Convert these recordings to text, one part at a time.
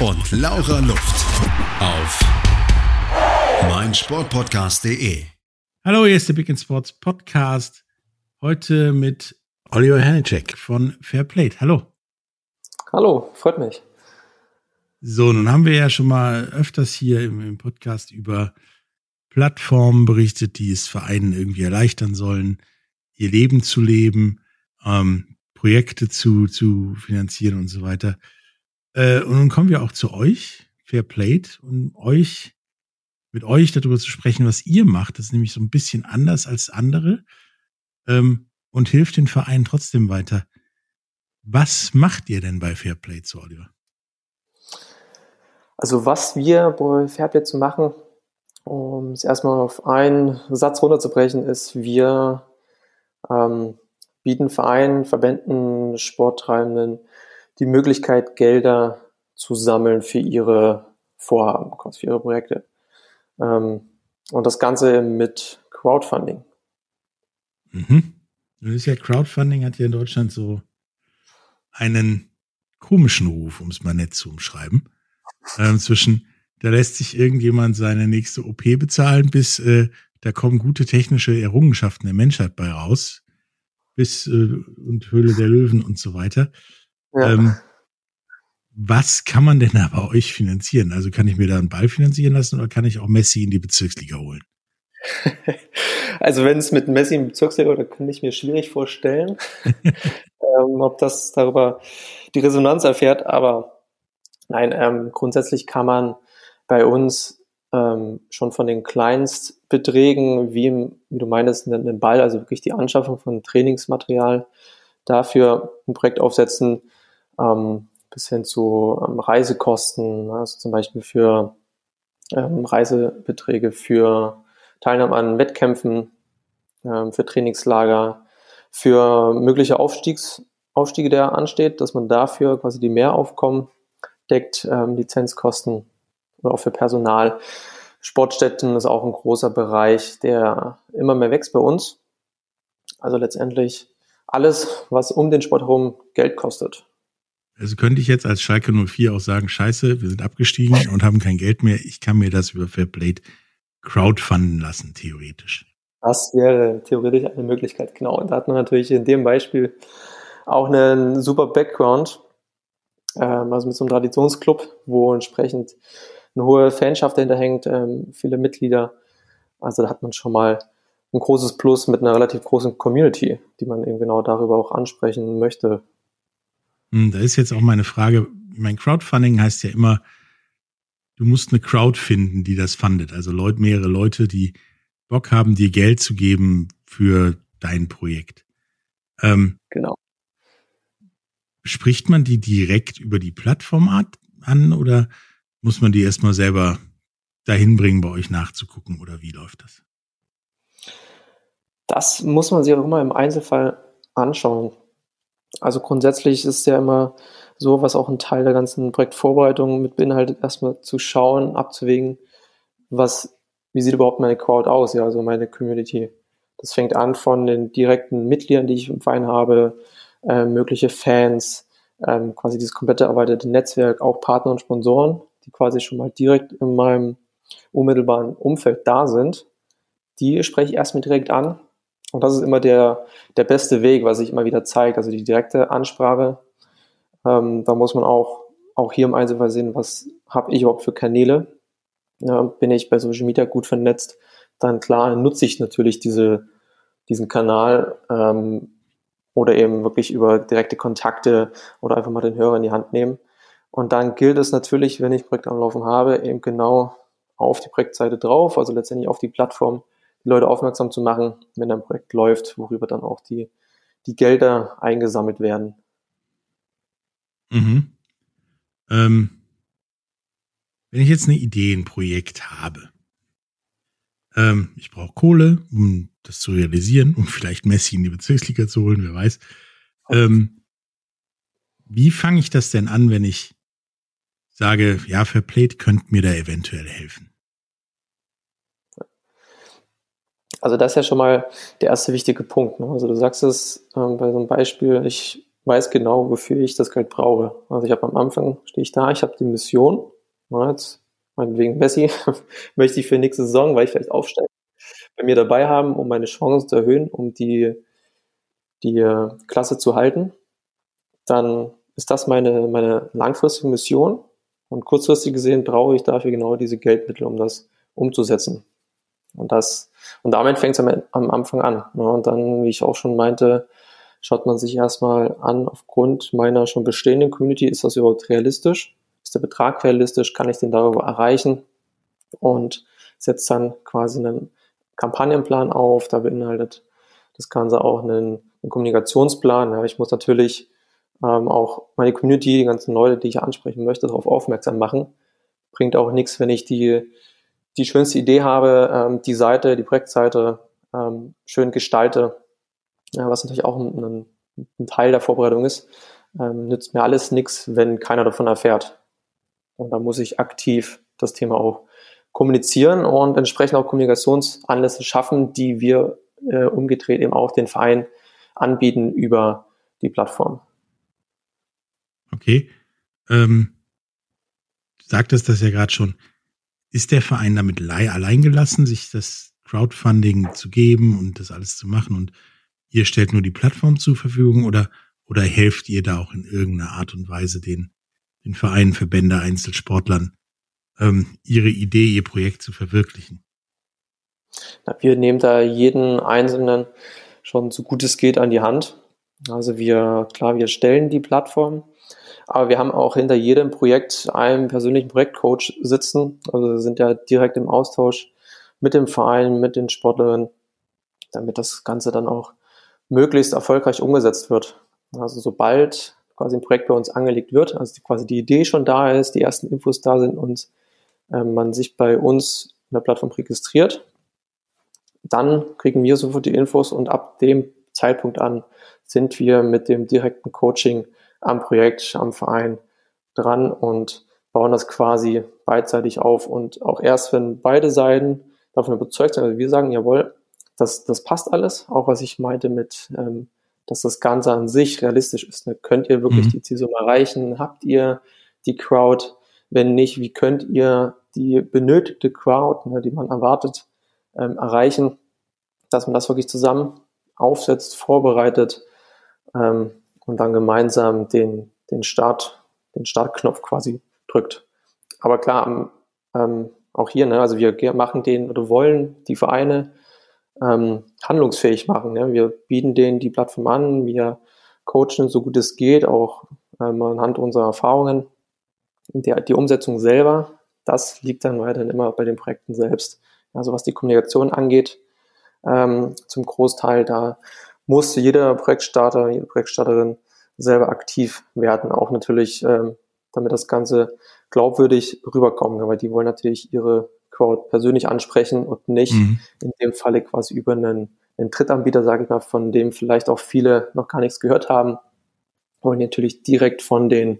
und Laura Luft. Auf meinsportpodcast.de. Hallo, hier ist der Big End Sports Podcast. Heute mit Oliver Hanecek von Fairplate. Hallo. Hallo, freut mich. So, nun haben wir ja schon mal öfters hier im, im Podcast über Plattformen berichtet, die es Vereinen irgendwie erleichtern sollen, ihr Leben zu leben, ähm, Projekte zu, zu finanzieren und so weiter. Äh, und nun kommen wir auch zu euch, Fairplate, und euch, mit euch darüber zu sprechen, was ihr macht. Das ist nämlich so ein bisschen anders als andere ähm, und hilft den Verein trotzdem weiter. Was macht ihr denn bei Fairplay zu Oliver? Also was wir bei Fairplay zu machen, um es erstmal auf einen Satz runterzubrechen, ist, wir ähm, bieten Vereinen, Verbänden, Sporttreibenden die Möglichkeit, Gelder zu sammeln für ihre Vorhaben, für ihre Projekte. Ähm, und das Ganze mit Crowdfunding. Mhm. Das ist ja Crowdfunding hat ja in Deutschland so einen komischen Ruf, um es mal nett zu umschreiben. Ähm, zwischen, da lässt sich irgendjemand seine nächste OP bezahlen, bis äh, da kommen gute technische Errungenschaften der Menschheit bei raus, bis äh, und Höhle der Löwen und so weiter. Ja. Ähm, was kann man denn da bei euch finanzieren? Also kann ich mir da einen Ball finanzieren lassen oder kann ich auch Messi in die Bezirksliga holen? Also wenn es mit Messi im Bezirksliga, da kann ich mir schwierig vorstellen, ähm, ob das darüber die Resonanz erfährt. Aber nein, ähm, grundsätzlich kann man bei uns ähm, schon von den Kleinstbeträgen, wie, im, wie du meinst, einen Ball, also wirklich die Anschaffung von Trainingsmaterial, dafür ein Projekt aufsetzen, ähm, bis hin zu ähm, Reisekosten, also zum Beispiel für ähm, Reisebeträge für Teilnahme an Wettkämpfen, ähm, für Trainingslager, für mögliche Aufstiegs, Aufstiege, der ansteht, dass man dafür quasi die Mehraufkommen deckt, ähm, Lizenzkosten oder auch für Personal. Sportstätten ist auch ein großer Bereich, der immer mehr wächst bei uns. Also letztendlich alles, was um den Sport herum Geld kostet. Also könnte ich jetzt als Schalke 04 auch sagen, scheiße, wir sind abgestiegen und haben kein Geld mehr. Ich kann mir das über Fairplay crowdfunden lassen, theoretisch. Das wäre theoretisch eine Möglichkeit, genau. Und da hat man natürlich in dem Beispiel auch einen super Background, ähm, also mit so einem Traditionsclub, wo entsprechend eine hohe Fanschaft dahinter hängt, ähm, viele Mitglieder. Also da hat man schon mal ein großes Plus mit einer relativ großen Community, die man eben genau darüber auch ansprechen möchte. Hm, da ist jetzt auch meine Frage, mein Crowdfunding heißt ja immer, du musst eine Crowd finden, die das fundet. Also Leute, mehrere Leute, die Bock haben, dir Geld zu geben für dein Projekt. Ähm, genau. Spricht man die direkt über die Plattform an oder muss man die erstmal selber dahin bringen, bei euch nachzugucken oder wie läuft das? Das muss man sich auch immer im Einzelfall anschauen. Also grundsätzlich ist es ja immer so, was auch ein Teil der ganzen Projektvorbereitung mit beinhaltet, erstmal zu schauen, abzuwägen, was, wie sieht überhaupt meine Crowd aus, ja, also meine Community. Das fängt an von den direkten Mitgliedern, die ich im Verein habe, äh, mögliche Fans, ähm, quasi dieses komplette erweiterte Netzwerk, auch Partner und Sponsoren, die quasi schon mal direkt in meinem unmittelbaren Umfeld da sind. Die spreche ich erstmal direkt an. Und das ist immer der, der beste Weg, was sich immer wieder zeigt. Also die direkte Ansprache ähm, da muss man auch, auch hier im Einzelfall sehen, was habe ich überhaupt für Kanäle. Ja, bin ich bei Social Media gut vernetzt, dann klar nutze ich natürlich diese, diesen Kanal ähm, oder eben wirklich über direkte Kontakte oder einfach mal den Hörer in die Hand nehmen. Und dann gilt es natürlich, wenn ich Projekt am Laufen habe, eben genau auf die Projektseite drauf, also letztendlich auf die Plattform, die Leute aufmerksam zu machen, wenn ein Projekt läuft, worüber dann auch die, die Gelder eingesammelt werden. Mhm. Ähm, wenn ich jetzt eine Idee, ein Projekt habe, ähm, ich brauche Kohle, um das zu realisieren, um vielleicht Messi in die Bezirksliga zu holen, wer weiß. Ähm, wie fange ich das denn an, wenn ich sage, ja, Fairplay könnte mir da eventuell helfen? Also das ist ja schon mal der erste wichtige Punkt. Ne? Also du sagst es ähm, bei so einem Beispiel, ich weiß genau, wofür ich das Geld brauche. Also ich habe am Anfang, stehe ich da, ich habe die Mission, na, jetzt meinetwegen Messi, möchte ich für nächste Saison, weil ich vielleicht aufsteige, bei mir dabei haben, um meine Chancen zu erhöhen, um die, die äh, Klasse zu halten. Dann ist das meine, meine langfristige Mission. Und kurzfristig gesehen brauche ich dafür genau diese Geldmittel, um das umzusetzen. Und das, und damit fängt es am, am, Anfang an. Ne? Und dann, wie ich auch schon meinte, schaut man sich erstmal an, aufgrund meiner schon bestehenden Community, ist das überhaupt realistisch? Ist der Betrag realistisch? Kann ich den darüber erreichen? Und setzt dann quasi einen Kampagnenplan auf, da beinhaltet das Ganze auch einen, einen Kommunikationsplan. Ja, ich muss natürlich ähm, auch meine Community, die ganzen Leute, die ich ansprechen möchte, darauf aufmerksam machen. Bringt auch nichts, wenn ich die die schönste Idee habe, ähm, die Seite, die Projektseite ähm, schön gestalte, ja, was natürlich auch ein, ein, Teil der Vorbereitung ist, ähm, nützt mir alles nichts, wenn keiner davon erfährt. Und da muss ich aktiv das Thema auch kommunizieren und entsprechend auch Kommunikationsanlässe schaffen, die wir äh, umgedreht eben auch den Verein anbieten über die Plattform. Okay. Ähm, du sagtest das ja gerade schon. Ist der Verein damit allein gelassen, sich das Crowdfunding zu geben und das alles zu machen und ihr stellt nur die Plattform zur Verfügung oder, oder helft ihr da auch in irgendeiner Art und Weise den, den Vereinen, Verbände, Einzelsportlern, ähm, ihre Idee, ihr Projekt zu verwirklichen? Wir nehmen da jeden Einzelnen schon so gut es geht an die Hand. Also wir, klar, wir stellen die Plattform, aber wir haben auch hinter jedem Projekt einen persönlichen Projektcoach sitzen. Also wir sind ja direkt im Austausch mit dem Verein, mit den Sportlerinnen, damit das Ganze dann auch möglichst erfolgreich umgesetzt wird. Also sobald quasi ein Projekt bei uns angelegt wird, also quasi die Idee schon da ist, die ersten Infos da sind und äh, man sich bei uns in der Plattform registriert, dann kriegen wir sofort die Infos und ab dem Zeitpunkt an sind wir mit dem direkten Coaching am Projekt, am Verein dran und bauen das quasi beidseitig auf. Und auch erst, wenn beide Seiten davon überzeugt sind, also wir sagen, jawohl, das, das passt alles, auch was ich meinte mit, ähm, dass das Ganze an sich realistisch ist. Ne? Könnt ihr wirklich mhm. die Zielsumme erreichen? Habt ihr die Crowd? Wenn nicht, wie könnt ihr die benötigte Crowd, ne, die man erwartet, ähm, erreichen? Dass man das wirklich zusammen aufsetzt, vorbereitet ähm, und dann gemeinsam den, den Start, den Startknopf quasi drückt. Aber klar, ähm, auch hier, ne, also wir machen den oder wollen die Vereine ähm, handlungsfähig machen. Ne? Wir bieten denen die Plattform an, wir coachen so gut es geht, auch ähm, anhand unserer Erfahrungen. Der, die Umsetzung selber, das liegt dann weiterhin immer bei den Projekten selbst. Also was die Kommunikation angeht, ähm, zum Großteil, da muss jeder Projektstarter, jede Projektstarterin selber aktiv werden, auch natürlich, ähm, damit das Ganze glaubwürdig rüberkommt, weil die wollen natürlich ihre Crowd persönlich ansprechen und nicht mhm. in dem Falle quasi über einen, einen Drittanbieter, sage ich mal, von dem vielleicht auch viele noch gar nichts gehört haben, wollen natürlich direkt von den,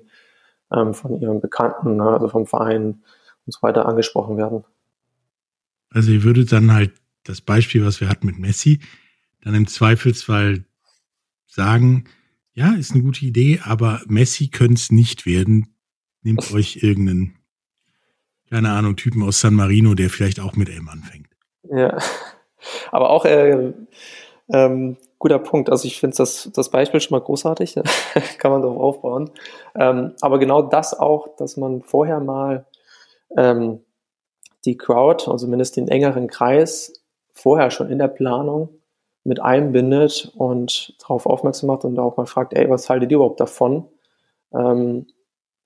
ähm, von ihren Bekannten, ne, also vom Verein und so weiter angesprochen werden. Also ihr würdet dann halt das Beispiel, was wir hatten mit Messi, dann im Zweifelsfall sagen, ja, ist eine gute Idee, aber Messi könnte es nicht werden. Nehmt euch irgendeinen, keine Ahnung, Typen aus San Marino, der vielleicht auch mit M anfängt. Ja, aber auch äh, ähm, guter Punkt. Also ich finde das, das Beispiel schon mal großartig, kann man darauf aufbauen. Ähm, aber genau das auch, dass man vorher mal ähm, die Crowd, also zumindest den engeren Kreis, vorher schon in der Planung mit einbindet und darauf aufmerksam macht und auch mal fragt, ey, was haltet ihr überhaupt davon? Ähm,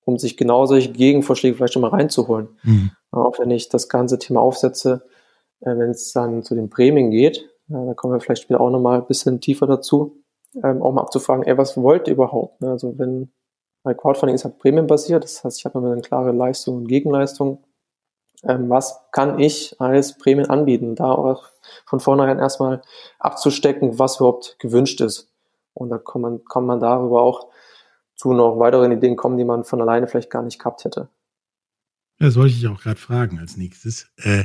um sich genau solche Gegenvorschläge vielleicht schon mal reinzuholen. Mhm. Auch wenn ich das ganze Thema aufsetze, äh, wenn es dann zu den Prämien geht, äh, da kommen wir vielleicht später auch nochmal ein bisschen tiefer dazu, ähm, auch mal abzufragen, ey, was wollt ihr überhaupt? Ne? Also wenn bei Crowdfunding ist halt prämienbasiert, das heißt, ich habe immer eine klare Leistung und Gegenleistung was kann ich als Prämien anbieten, da auch von vornherein erstmal abzustecken, was überhaupt gewünscht ist. Und da kann man, kann man darüber auch zu noch weiteren Ideen kommen, die man von alleine vielleicht gar nicht gehabt hätte. Ja, sollte ich auch gerade fragen als nächstes. Äh,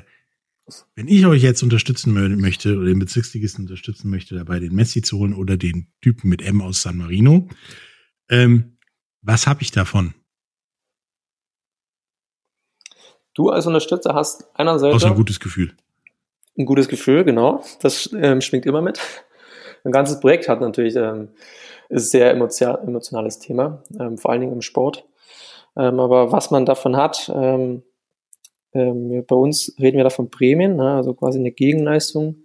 wenn ich euch jetzt unterstützen möchte oder den Bezirksligisten unterstützen möchte, dabei den Messi zu holen oder den Typen mit M aus San Marino, ähm, was habe ich davon? Du als Unterstützer hast einerseits Außer ein gutes Gefühl. Ein gutes Gefühl, genau. Das ähm, schwingt immer mit. Ein ganzes Projekt hat natürlich ähm, ist sehr emotionales Thema, ähm, vor allen Dingen im Sport. Ähm, aber was man davon hat, ähm, ähm, bei uns reden wir da von Prämien, ne, also quasi eine Gegenleistung,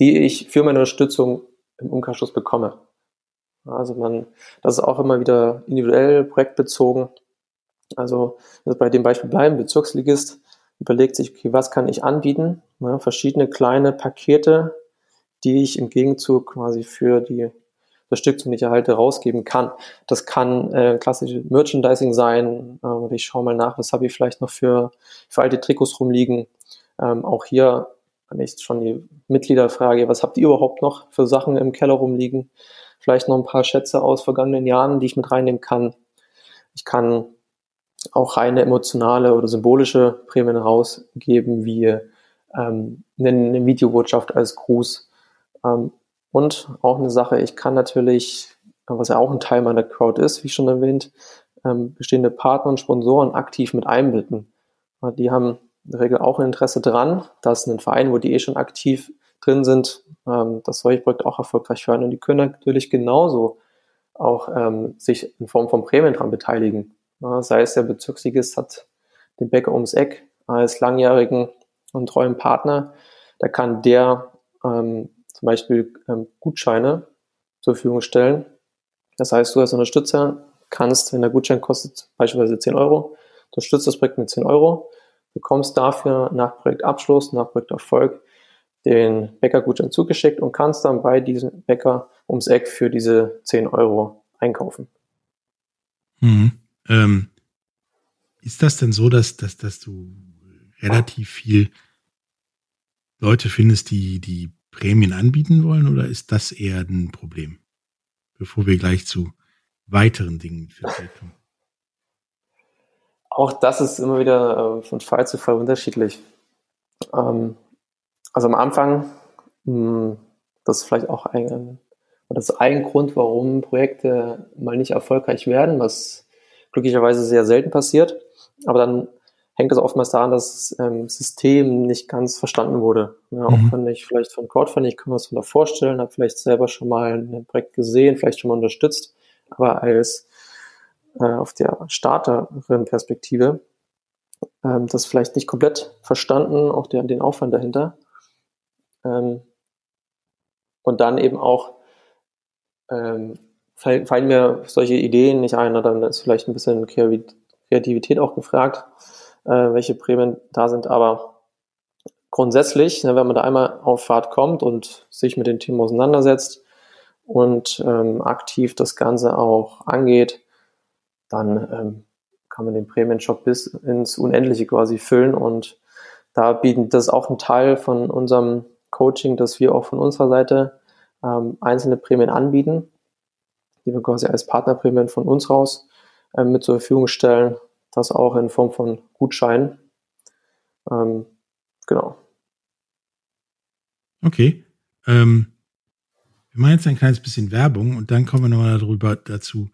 die ich für meine Unterstützung im Umkehrschluss bekomme. Also man, das ist auch immer wieder individuell projektbezogen. Also bei dem Beispiel bleiben, Bezirksligist überlegt sich, okay, was kann ich anbieten? Ne, verschiedene kleine Pakete, die ich im Gegenzug quasi für die Unterstützung, die ich erhalte, rausgeben kann. Das kann äh, klassische Merchandising sein. Äh, oder ich schaue mal nach, was habe ich vielleicht noch für, für alte Trikots rumliegen. Ähm, auch hier, wenn ich schon die Mitglieder frage, was habt ihr überhaupt noch für Sachen im Keller rumliegen? Vielleicht noch ein paar Schätze aus vergangenen Jahren, die ich mit reinnehmen kann. Ich kann auch reine emotionale oder symbolische Prämien rausgeben, wie ähm, eine, Videobotschaft als Gruß. Ähm, und auch eine Sache, ich kann natürlich, was ja auch ein Teil meiner Crowd ist, wie schon erwähnt, ähm, bestehende Partner und Sponsoren aktiv mit einbinden. Die haben in der Regel auch ein Interesse dran, dass ein Verein, wo die eh schon aktiv drin sind, ähm, dass solche Projekte auch erfolgreich werden. Und die können natürlich genauso auch ähm, sich in Form von Prämien dran beteiligen. Sei es der Bezirksligist hat den Bäcker ums Eck als langjährigen und treuen Partner, da kann der ähm, zum Beispiel ähm, Gutscheine zur Verfügung stellen. Das heißt, du als Unterstützer kannst, wenn der Gutschein kostet beispielsweise 10 Euro, unterstützt das Projekt mit 10 Euro, bekommst dafür nach Projektabschluss, nach Projekterfolg den Bäckergutschein zugeschickt und kannst dann bei diesem Bäcker ums Eck für diese 10 Euro einkaufen. Mhm. Ähm, ist das denn so, dass, dass, dass du relativ viel Leute findest, die, die Prämien anbieten wollen oder ist das eher ein Problem? Bevor wir gleich zu weiteren Dingen kommen. Auch das ist immer wieder äh, von Fall zu Fall unterschiedlich. Ähm, also am Anfang, hm, das ist vielleicht auch ein, das ist ein Grund, warum Projekte mal nicht erfolgreich werden, was glücklicherweise sehr selten passiert. Aber dann hängt es oftmals daran, dass das ähm, System nicht ganz verstanden wurde. Ja, auch mhm. wenn ich vielleicht von Crowdfunding, ich kann mir das da vorstellen, habe vielleicht selber schon mal ein Projekt gesehen, vielleicht schon mal unterstützt, aber als äh, auf der Starterin-Perspektive ähm, das vielleicht nicht komplett verstanden, auch der, den Aufwand dahinter. Ähm, und dann eben auch ähm, fallen mir solche Ideen nicht ein, oder dann ist vielleicht ein bisschen Kreativität auch gefragt äh, welche Prämien da sind. Aber grundsätzlich, ne, wenn man da einmal auf Fahrt kommt und sich mit den Themen auseinandersetzt und ähm, aktiv das Ganze auch angeht, dann ähm, kann man den Prämienshop bis ins Unendliche quasi füllen und da bieten das auch ein Teil von unserem Coaching, dass wir auch von unserer Seite ähm, einzelne Prämien anbieten, die wir quasi als Partnerprämien von uns raus äh, mit zur Verfügung stellen, das auch in Form von Gutscheinen. Ähm, genau. Okay. Ähm, wir machen jetzt ein kleines bisschen Werbung und dann kommen wir nochmal darüber dazu,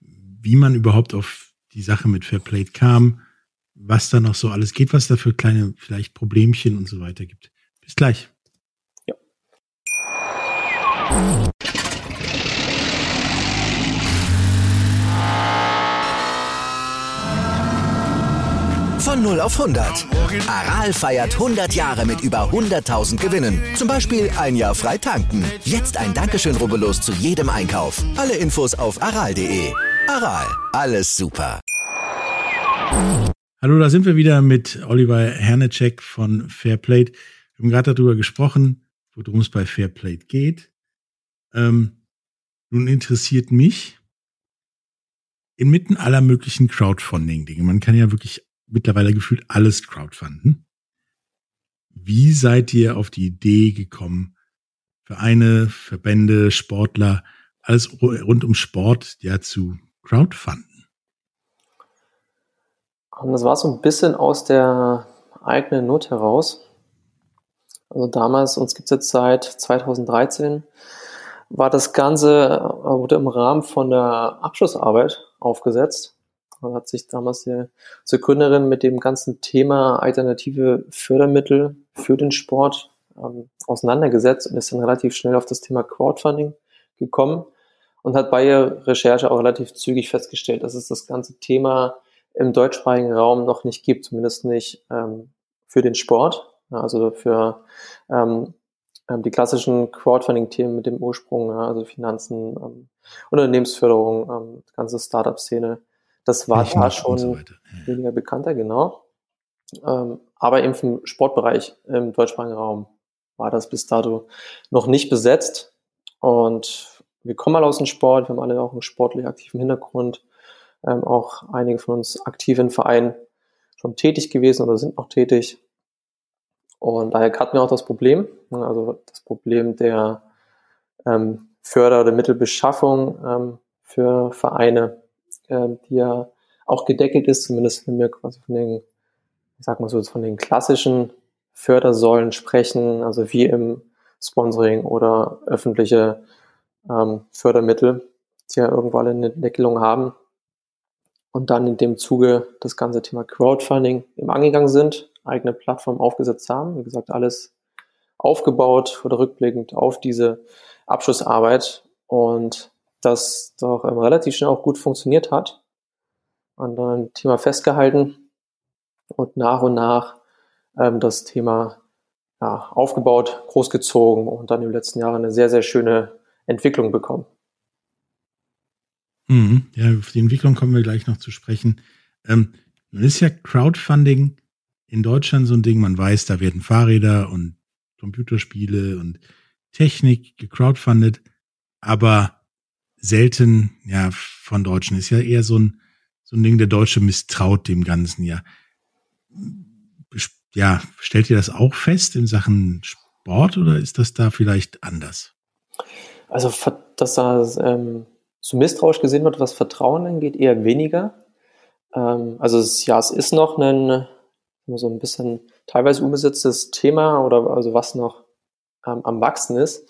wie man überhaupt auf die Sache mit Fairplay kam, was da noch so alles geht, was da für kleine vielleicht Problemchen und so weiter gibt. Bis gleich. Ja. 0 auf 100. Aral feiert 100 Jahre mit über 100.000 Gewinnen. Zum Beispiel ein Jahr frei tanken. Jetzt ein Dankeschön, rubbellos zu jedem Einkauf. Alle Infos auf aral.de. Aral, alles super. Hallo, da sind wir wieder mit Oliver Hernecek von Fairplate. Wir haben gerade darüber gesprochen, worum es bei Fairplate geht. Ähm, nun interessiert mich inmitten aller möglichen Crowdfunding-Dinge. Man kann ja wirklich mittlerweile gefühlt alles crowdfunden. Wie seid ihr auf die Idee gekommen, Vereine, Verbände, Sportler, alles rund um Sport ja zu crowdfunden? Das war so ein bisschen aus der eigenen Not heraus. Also damals, uns gibt es jetzt seit 2013, war das Ganze äh, wurde im Rahmen von der Abschlussarbeit aufgesetzt. Hat sich damals die, die Gründerin mit dem ganzen Thema alternative Fördermittel für den Sport ähm, auseinandergesetzt und ist dann relativ schnell auf das Thema Crowdfunding gekommen und hat bei ihrer Recherche auch relativ zügig festgestellt, dass es das ganze Thema im deutschsprachigen Raum noch nicht gibt, zumindest nicht ähm, für den Sport, also für ähm, ähm, die klassischen Crowdfunding-Themen mit dem Ursprung, also Finanzen, ähm, Unternehmensförderung, ähm, ganze Startup-Szene, das war da schon so weniger bekannter, genau. Ähm, aber eben im Sportbereich im deutschsprachigen Raum war das bis dato noch nicht besetzt. Und wir kommen mal aus dem Sport, wir haben alle auch einen sportlich aktiven Hintergrund, ähm, auch einige von uns aktiv in Vereinen schon tätig gewesen oder sind noch tätig. Und daher hatten wir auch das Problem, ne, also das Problem der ähm, Förder- oder Mittelbeschaffung ähm, für Vereine, äh, die ja auch gedeckelt ist, zumindest wenn wir quasi von den, ich sag mal so, von den klassischen Fördersäulen sprechen, also wie im Sponsoring oder öffentliche ähm, Fördermittel, die ja irgendwo alle eine Deckelung haben. Und dann in dem Zuge das ganze Thema Crowdfunding im angegangen sind, eigene Plattform aufgesetzt haben. Wie gesagt, alles aufgebaut oder rückblickend auf diese Abschlussarbeit und das doch ähm, relativ schnell auch gut funktioniert hat. Und dann Thema festgehalten und nach und nach ähm, das Thema ja, aufgebaut, großgezogen und dann im letzten Jahr eine sehr, sehr schöne Entwicklung bekommen. Mhm. Ja, auf die Entwicklung kommen wir gleich noch zu sprechen. Ähm, nun ist ja Crowdfunding in Deutschland so ein Ding, man weiß, da werden Fahrräder und Computerspiele und Technik gecrowdfundet, aber selten, ja, von Deutschen ist ja eher so ein, so ein Ding, der Deutsche misstraut dem Ganzen ja ja, stellt ihr das auch fest in Sachen Sport oder ist das da vielleicht anders? Also, dass da ähm, so misstrauisch gesehen wird, was Vertrauen angeht, eher weniger. Ähm, also, es, ja, es ist noch ein so ein bisschen teilweise unbesetztes Thema oder also was noch ähm, am Wachsen ist.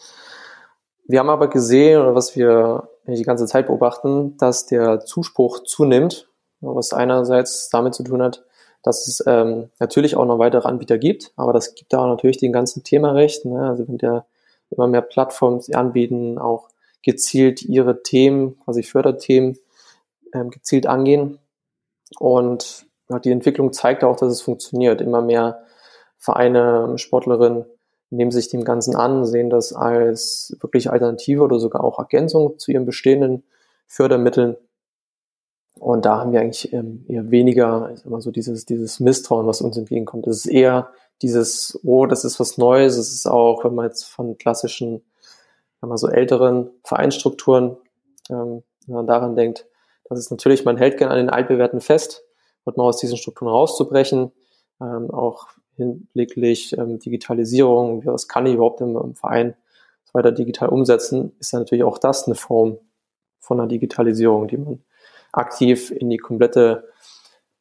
Wir haben aber gesehen, oder was wir die ganze Zeit beobachten, dass der Zuspruch zunimmt, was einerseits damit zu tun hat, dass es ähm, natürlich auch noch weitere Anbieter gibt, aber das gibt da auch natürlich den ganzen Thema recht. Ne? Also wenn der immer mehr Plattformen anbieten, auch gezielt ihre Themen, quasi Förderthemen, ähm, gezielt angehen. Und die Entwicklung zeigt auch, dass es funktioniert. Immer mehr Vereine, Sportlerinnen nehmen sich dem Ganzen an, sehen das als wirklich Alternative oder sogar auch Ergänzung zu ihren bestehenden Fördermitteln und da haben wir eigentlich ähm, eher weniger, ich sag so dieses, dieses Misstrauen, was uns entgegenkommt. Es ist eher dieses, oh, das ist was Neues. Es ist auch, wenn man jetzt von klassischen, wenn man so älteren Vereinsstrukturen, ähm, wenn man daran denkt, das ist natürlich, man hält gerne an den altbewährten fest, wird mal aus diesen Strukturen rauszubrechen, ähm, auch hinblicklich ähm, Digitalisierung, was kann ich überhaupt im, im Verein weiter digital umsetzen, ist ja natürlich auch das eine Form von einer Digitalisierung, die man aktiv in die komplette,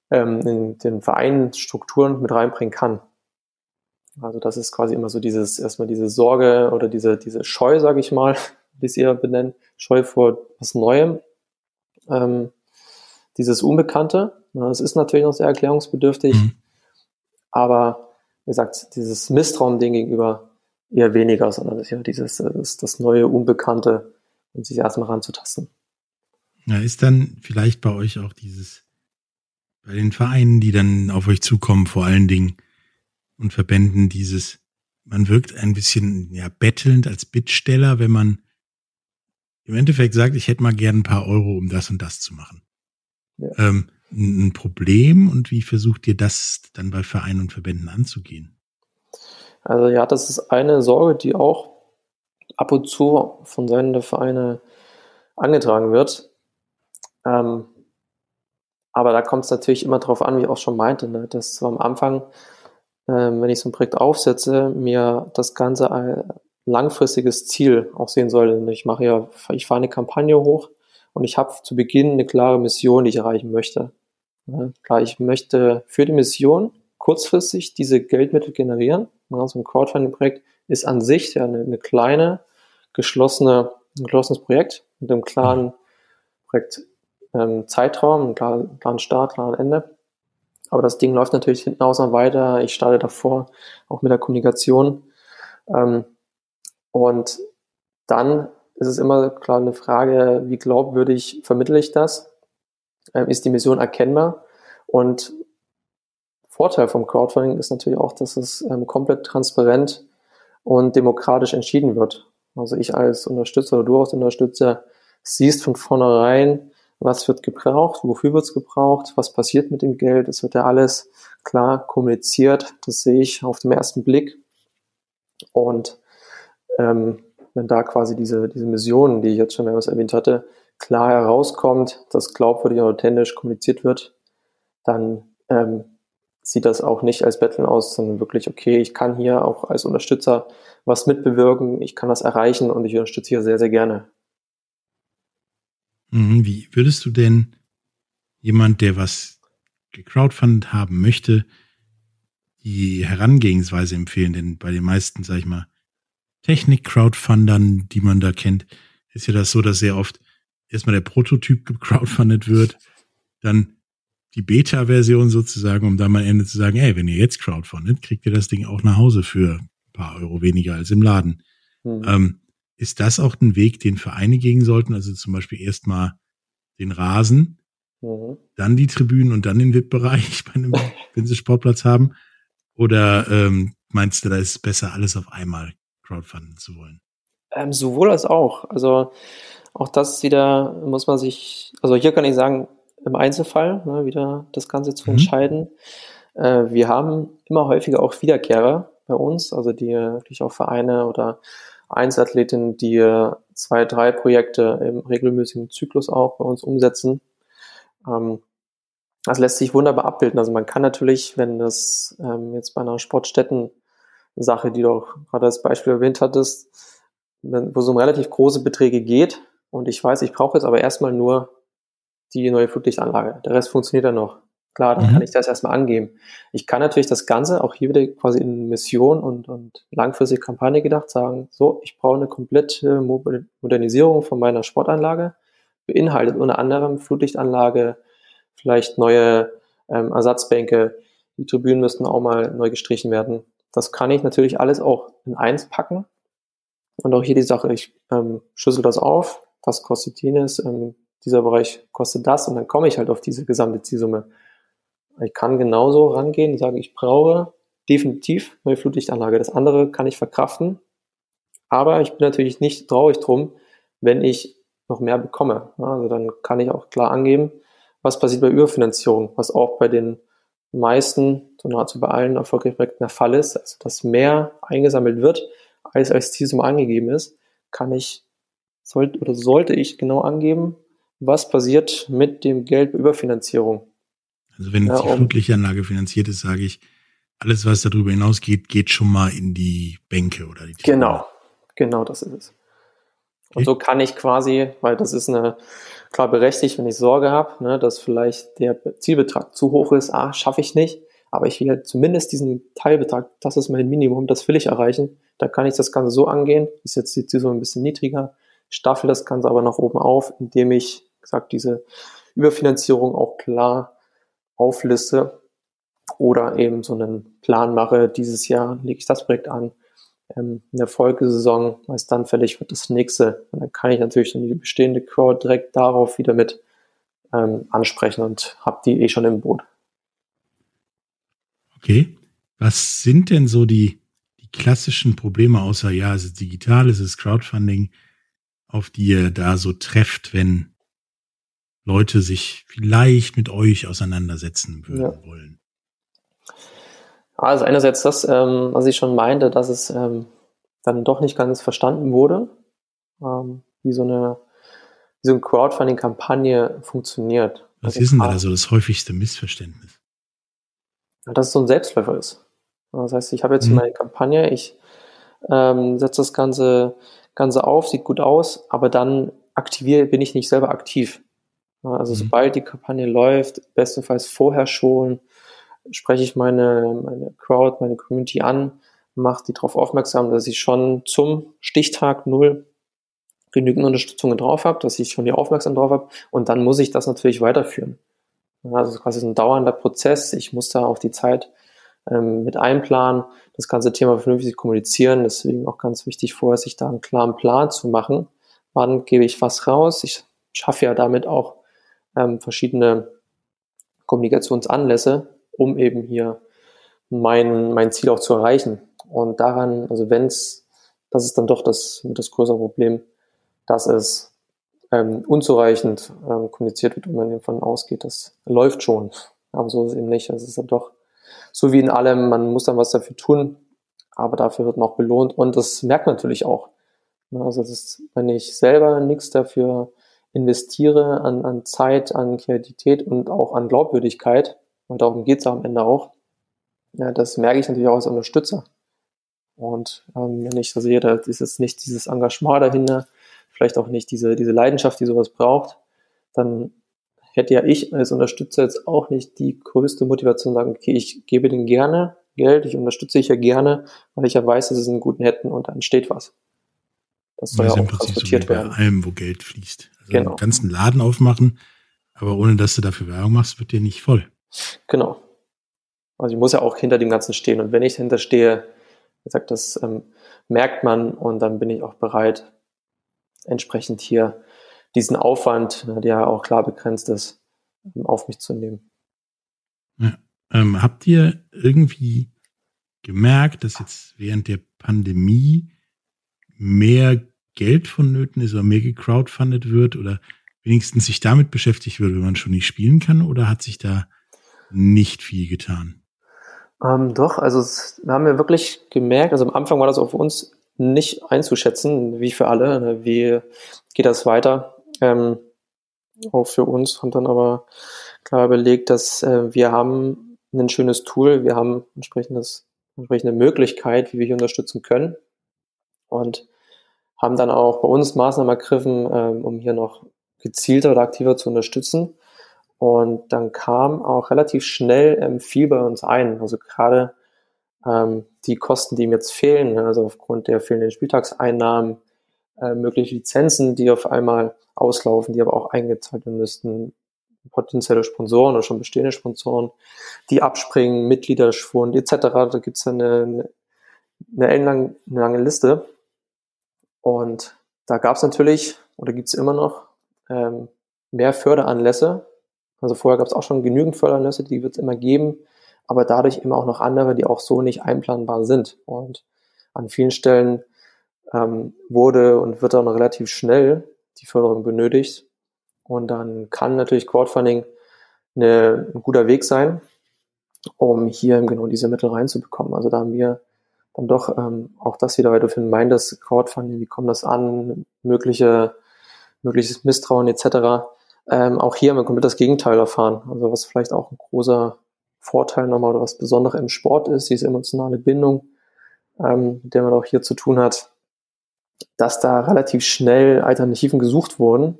ähm, in den Vereinsstrukturen mit reinbringen kann. Also das ist quasi immer so dieses, erstmal diese Sorge oder diese, diese Scheu, sage ich mal, wie es ihr benennt, Scheu vor was Neuem, ähm, dieses Unbekannte. Es ist natürlich noch sehr erklärungsbedürftig, mhm. Aber wie gesagt, dieses Misstrauen dem gegenüber eher weniger, sondern das ist ja dieses, das, das neue Unbekannte, um sich erstmal ranzutasten. Ja, ist dann vielleicht bei euch auch dieses, bei den Vereinen, die dann auf euch zukommen, vor allen Dingen und Verbänden, dieses, man wirkt ein bisschen ja bettelnd als Bittsteller, wenn man im Endeffekt sagt, ich hätte mal gern ein paar Euro, um das und das zu machen. Ja. Ähm, ein Problem und wie versucht ihr das dann bei Vereinen und Verbänden anzugehen? Also ja, das ist eine Sorge, die auch ab und zu von Seiten der Vereine angetragen wird. Ähm, Aber da kommt es natürlich immer darauf an, wie ich auch schon meinte, ne, dass so am Anfang, äh, wenn ich so ein Projekt aufsetze, mir das Ganze ein langfristiges Ziel auch sehen soll. Ich mache ja, ich fahre eine Kampagne hoch und ich habe zu Beginn eine klare Mission, die ich erreichen möchte. Ja, klar, ich möchte für die Mission kurzfristig diese Geldmittel generieren. Ja, so ein Crowdfunding-Projekt ist an sich ja eine, eine kleine, geschlossene, ein geschlossenes Projekt mit einem klaren Projekt ähm, einen klaren, klaren Start, klaren Ende. Aber das Ding läuft natürlich hinten aus und weiter. Ich starte davor auch mit der Kommunikation. Ähm, und dann ist es immer klar eine Frage, wie glaubwürdig vermittle ich das? Ähm, ist die Mission erkennbar? Und Vorteil vom Crowdfunding ist natürlich auch, dass es ähm, komplett transparent und demokratisch entschieden wird. Also ich als Unterstützer oder du als Unterstützer siehst von vornherein, was wird gebraucht, wofür wird es gebraucht, was passiert mit dem Geld. Es wird ja alles klar kommuniziert. Das sehe ich auf den ersten Blick. Und ähm, wenn da quasi diese, diese Mission, die ich jetzt schon mehrmals erwähnt hatte, klar herauskommt, dass glaubwürdig und authentisch kommuniziert wird, dann ähm, sieht das auch nicht als Betteln aus, sondern wirklich, okay, ich kann hier auch als Unterstützer was mitbewirken, ich kann was erreichen und ich unterstütze hier sehr, sehr gerne. Mhm, wie würdest du denn jemand, der was gecrowdfundet haben möchte, die Herangehensweise empfehlen? Denn bei den meisten, sag ich mal, Technik-Crowdfundern, die man da kennt, ist ja das so, dass sehr oft erstmal der Prototyp gecrowdfundet wird, dann die Beta-Version sozusagen, um dann mal Ende zu sagen, ey, wenn ihr jetzt crowdfundet, kriegt ihr das Ding auch nach Hause für ein paar Euro weniger als im Laden. Mhm. Ähm, ist das auch ein Weg, den Vereine gehen sollten? Also zum Beispiel erstmal den Rasen, mhm. dann die Tribünen und dann den VIP-Bereich, wenn sie Sportplatz haben? Oder ähm, meinst du, da ist es besser, alles auf einmal crowdfunden zu wollen? Ähm, sowohl als auch. Also auch das wieder muss man sich, also hier kann ich sagen, im Einzelfall ne, wieder das Ganze zu mhm. entscheiden. Äh, wir haben immer häufiger auch Wiederkehrer bei uns, also die wirklich auch Vereine oder Einzelathletinnen, die zwei, drei Projekte im regelmäßigen Zyklus auch bei uns umsetzen. Ähm, das lässt sich wunderbar abbilden. Also man kann natürlich, wenn das ähm, jetzt bei einer Sportstätten-Sache, die du auch gerade als Beispiel erwähnt hattest, wenn, wo es um relativ große Beträge geht und ich weiß, ich brauche jetzt aber erstmal nur die neue Flutlichtanlage. Der Rest funktioniert dann noch. Klar, dann mhm. kann ich das erstmal angeben. Ich kann natürlich das Ganze auch hier wieder quasi in Mission und, und langfristige Kampagne gedacht sagen, so, ich brauche eine komplette Modernisierung von meiner Sportanlage, beinhaltet unter anderem Flutlichtanlage, vielleicht neue ähm, Ersatzbänke, die Tribünen müssten auch mal neu gestrichen werden. Das kann ich natürlich alles auch in eins packen. Und auch hier die Sache, ich ähm, schlüssel das auf, was kostet jenes, ähm, dieser Bereich kostet das und dann komme ich halt auf diese gesamte Zielsumme. Ich kann genauso rangehen und sagen, ich brauche definitiv neue Flutlichtanlage. Das andere kann ich verkraften. Aber ich bin natürlich nicht traurig drum, wenn ich noch mehr bekomme. Also dann kann ich auch klar angeben, was passiert bei Überfinanzierung, was auch bei den meisten, so nahezu bei allen erfolgreichen Projekten der Fall ist, also dass mehr eingesammelt wird, als als Zielsumme angegeben ist, kann ich, sollte oder sollte ich genau angeben, was passiert mit dem Geld Überfinanzierung. Also wenn jetzt ja, die Flutlichtanlage finanziert ist, sage ich, alles, was darüber hinausgeht, geht schon mal in die Bänke oder die Tiere. Genau, genau das ist es. Okay. Und so kann ich quasi, weil das ist eine, klar berechtigt, wenn ich Sorge habe, ne, dass vielleicht der Zielbetrag zu hoch ist, ah, schaffe ich nicht, aber ich will halt zumindest diesen Teilbetrag, das ist mein Minimum, das will ich erreichen, da kann ich das Ganze so angehen, ist jetzt die Zielsumme ein bisschen niedriger, staffel das Ganze aber nach oben auf, indem ich, gesagt, diese Überfinanzierung auch klar aufliste oder eben so einen Plan mache, dieses Jahr lege ich das Projekt an, ähm, in der Folgesaison, was dann fällig wird, das nächste. Und dann kann ich natürlich dann die bestehende Crowd direkt darauf wieder mit ähm, ansprechen und habe die eh schon im Boot. Okay. Was sind denn so die, die klassischen Probleme, außer ja, es ist digital, es ist Crowdfunding, auf die ihr da so trefft, wenn Leute sich vielleicht mit euch auseinandersetzen würden ja. wollen? Also einerseits das, ähm, was ich schon meinte, dass es ähm, dann doch nicht ganz verstanden wurde, ähm, wie so eine, wie so eine Crowdfunding-Kampagne funktioniert. Was ist denn da so das häufigste Missverständnis? Dass es so ein Selbstläufer ist. Das heißt, ich habe jetzt mhm. meine Kampagne, ich ähm, setze das Ganze, Ganze auf, sieht gut aus, aber dann aktiviere, bin ich nicht selber aktiv. Also mhm. sobald die Kampagne läuft, bestenfalls vorher schon, spreche ich meine, meine Crowd, meine Community an, mache die darauf aufmerksam, dass ich schon zum Stichtag null genügend Unterstützung drauf habe, dass ich schon die aufmerksam drauf habe und dann muss ich das natürlich weiterführen. Also quasi ein dauernder Prozess. Ich muss da auch die Zeit ähm, mit einplanen, das ganze Thema vernünftig kommunizieren. Deswegen auch ganz wichtig vorher, sich da einen klaren Plan zu machen. Wann gebe ich was raus? Ich schaffe ja damit auch ähm, verschiedene Kommunikationsanlässe, um eben hier mein, mein Ziel auch zu erreichen. Und daran, also wenn es, das ist dann doch das, das größere Problem, dass es ähm, unzureichend ähm, kommuniziert wird und man davon ausgeht, das läuft schon. Aber so ist es eben nicht. Es ist dann doch so wie in allem, man muss dann was dafür tun, aber dafür wird man auch belohnt und das merkt man natürlich auch. Also das ist, wenn ich selber nichts dafür investiere an, an Zeit, an Kreativität und auch an Glaubwürdigkeit, und darum geht es am Ende auch, ja, das merke ich natürlich auch als Unterstützer. Und ähm, wenn ich so sehe, da ist jetzt nicht dieses Engagement dahinter, vielleicht auch nicht diese, diese Leidenschaft, die sowas braucht, dann hätte ja ich als Unterstützer jetzt auch nicht die größte Motivation sagen, okay, ich gebe denen gerne Geld, ich unterstütze ich ja gerne, weil ich ja weiß, dass sie einen guten hätten und da entsteht was. Das soll ja auch transportiert so werden. Bei allem, wo Geld fließt. Also genau. einen ganzen Laden aufmachen, aber ohne dass du dafür Werbung machst, wird dir nicht voll. Genau. Also ich muss ja auch hinter dem Ganzen stehen. Und wenn ich dahinter stehe, wie gesagt, das ähm, merkt man und dann bin ich auch bereit, entsprechend hier diesen Aufwand, der ja auch klar begrenzt ist, ähm, auf mich zu nehmen. Ja. Ähm, habt ihr irgendwie gemerkt, dass jetzt während der Pandemie mehr Geld vonnöten ist oder mehr gecrowdfundet wird oder wenigstens sich damit beschäftigt wird, wenn man schon nicht spielen kann? Oder hat sich da nicht viel getan? Ähm, doch, also es, wir haben ja wirklich gemerkt, also am Anfang war das auch für uns nicht einzuschätzen, wie für alle, ne, wie geht das weiter. Ähm, auch für uns haben dann aber klar überlegt, dass äh, wir haben ein schönes Tool, wir haben entsprechendes, entsprechende Möglichkeit, wie wir hier unterstützen können. Und haben dann auch bei uns Maßnahmen ergriffen, ähm, um hier noch gezielter oder aktiver zu unterstützen. Und dann kam auch relativ schnell ähm, viel bei uns ein. Also gerade ähm, die Kosten, die ihm jetzt fehlen, ne, also aufgrund der fehlenden Spieltagseinnahmen, äh, mögliche Lizenzen, die auf einmal auslaufen, die aber auch eingezahlt werden müssten, potenzielle Sponsoren oder schon bestehende Sponsoren, die abspringen, Mitgliederschwund etc. Da gibt es eine, eine, eine lange Liste. Und da gab es natürlich, oder gibt es immer noch, ähm, mehr Förderanlässe. Also vorher gab es auch schon genügend Förderanlässe, die wird es immer geben, aber dadurch immer auch noch andere, die auch so nicht einplanbar sind. Und an vielen Stellen ähm, wurde und wird dann relativ schnell die Förderung benötigt. Und dann kann natürlich Crowdfunding eine, ein guter Weg sein, um hier genau diese Mittel reinzubekommen. Also da haben wir dann doch ähm, auch das wieder weiterfinden. Meinen das Crowdfunding, wie kommt das an, mögliche, mögliches Misstrauen etc. Ähm, auch hier haben wir komplett das Gegenteil erfahren. Also was vielleicht auch ein großer Vorteil nochmal oder was Besonderes im Sport ist, diese emotionale Bindung, ähm, mit der man auch hier zu tun hat, dass da relativ schnell Alternativen gesucht wurden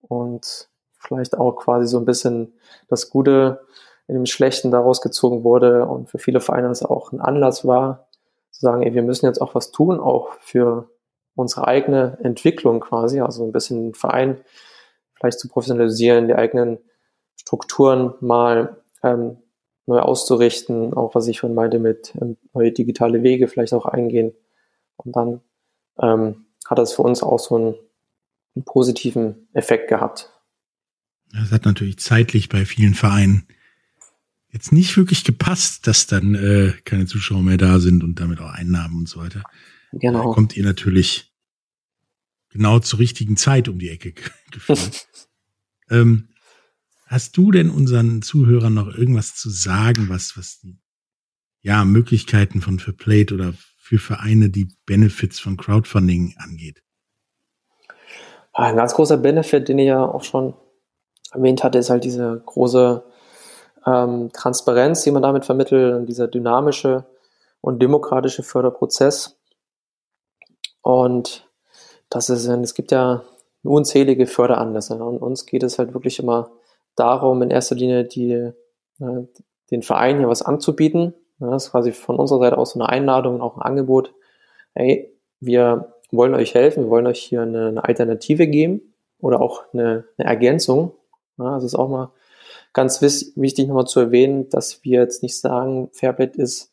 und vielleicht auch quasi so ein bisschen das Gute in dem Schlechten daraus gezogen wurde und für viele Vereine das auch ein Anlass war, zu sagen, ey, wir müssen jetzt auch was tun, auch für unsere eigene Entwicklung quasi, also ein bisschen den Verein vielleicht zu professionalisieren, die eigenen Strukturen mal ähm, neu auszurichten, auch was ich schon meinte mit ähm, neue digitale Wege vielleicht auch eingehen. Und dann ähm, hat das für uns auch so einen, einen positiven Effekt gehabt. Das hat natürlich zeitlich bei vielen Vereinen jetzt nicht wirklich gepasst, dass dann äh, keine Zuschauer mehr da sind und damit auch Einnahmen und so weiter. Genau. Da kommt ihr natürlich genau zur richtigen Zeit um die Ecke gefühlt. ähm, hast du denn unseren Zuhörern noch irgendwas zu sagen, was, was die ja, Möglichkeiten von Fairplayed oder für Vereine die Benefits von Crowdfunding angeht? Ah, ein ganz großer Benefit, den ich ja auch schon erwähnt hatte, ist halt diese große ähm, Transparenz, die man damit vermittelt, und dieser dynamische und demokratische Förderprozess. Und das ist, es gibt ja unzählige Förderanlässe. Und uns geht es halt wirklich immer darum, in erster Linie die, äh, den Verein hier was anzubieten. Das ist quasi von unserer Seite aus so eine Einladung und auch ein Angebot. Hey, wir wollen euch helfen, wir wollen euch hier eine, Alternative geben oder auch eine, eine Ergänzung. Ja, das ist auch mal ganz wichtig nochmal zu erwähnen, dass wir jetzt nicht sagen, Fairplay ist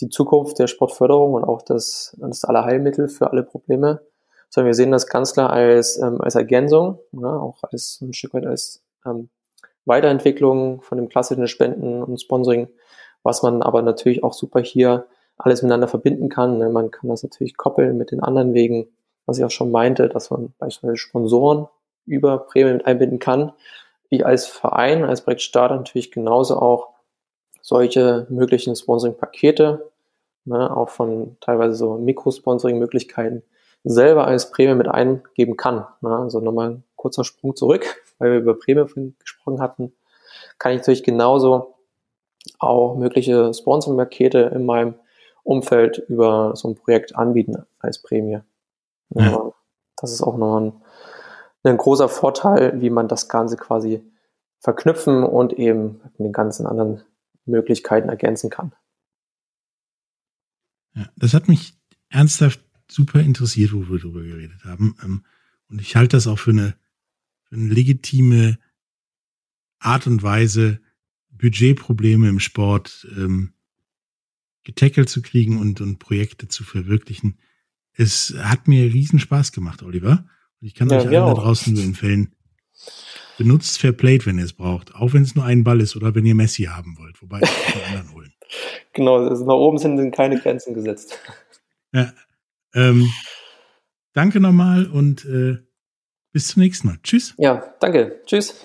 die Zukunft der Sportförderung und auch das, das Allerheilmittel für alle Probleme, sondern wir sehen das ganz klar als, ähm, als Ergänzung, ja, auch als ein Stück weit als ähm, Weiterentwicklung von dem klassischen Spenden und Sponsoring, was man aber natürlich auch super hier alles miteinander verbinden kann. Ne? Man kann das natürlich koppeln mit den anderen Wegen, was ich auch schon meinte, dass man beispielsweise Sponsoren über Prämien mit einbinden kann. Wie als Verein, als Projektstarter natürlich genauso auch solche möglichen Sponsoring-Pakete, ne, auch von teilweise so Mikrosponsoring-Möglichkeiten selber als Prämie mit eingeben kann. Ne? Also nochmal ein kurzer Sprung zurück, weil wir über Prämie gesprochen hatten, kann ich natürlich genauso auch mögliche Sponsoring-Pakete in meinem Umfeld über so ein Projekt anbieten als Prämie. Ja. Das ist auch noch ein, ein großer Vorteil, wie man das Ganze quasi verknüpfen und eben mit den ganzen anderen Möglichkeiten ergänzen kann. Ja, das hat mich ernsthaft super interessiert, wo wir darüber geredet haben. Ähm, und ich halte das auch für eine, für eine legitime Art und Weise, Budgetprobleme im Sport ähm, getackelt zu kriegen und, und Projekte zu verwirklichen. Es hat mir riesen Spaß gemacht, Oliver. Und ich kann ja, euch allen da draußen nur empfehlen, benutzt Fairplay, wenn ihr es braucht. Auch wenn es nur ein Ball ist oder wenn ihr Messi haben wollt. Wobei, den anderen holen. Genau, also nach oben sind keine Grenzen gesetzt. Ja, ähm, danke nochmal und äh, bis zum nächsten Mal. Tschüss. Ja, danke. Tschüss.